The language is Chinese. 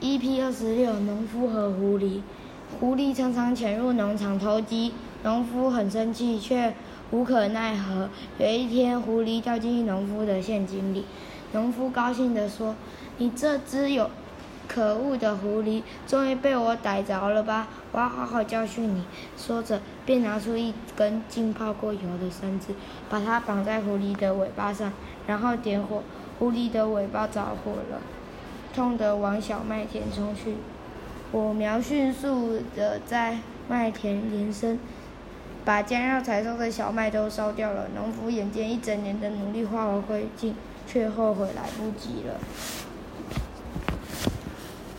EP 二十六，农夫和狐狸。狐狸常常潜入农场偷鸡，农夫很生气，却无可奈何。有一天，狐狸掉进农夫的陷阱里，农夫高兴地说：“你这只有可恶的狐狸，终于被我逮着了吧？我要好好教训你。”说着，便拿出一根浸泡过油的绳子，把它绑在狐狸的尾巴上，然后点火，狐狸的尾巴着火了。痛的往小麦田冲去，火苗迅速的在麦田延伸，把将要采收的小麦都烧掉了。农夫眼见一整年的努力化为灰烬，却后悔来不及了。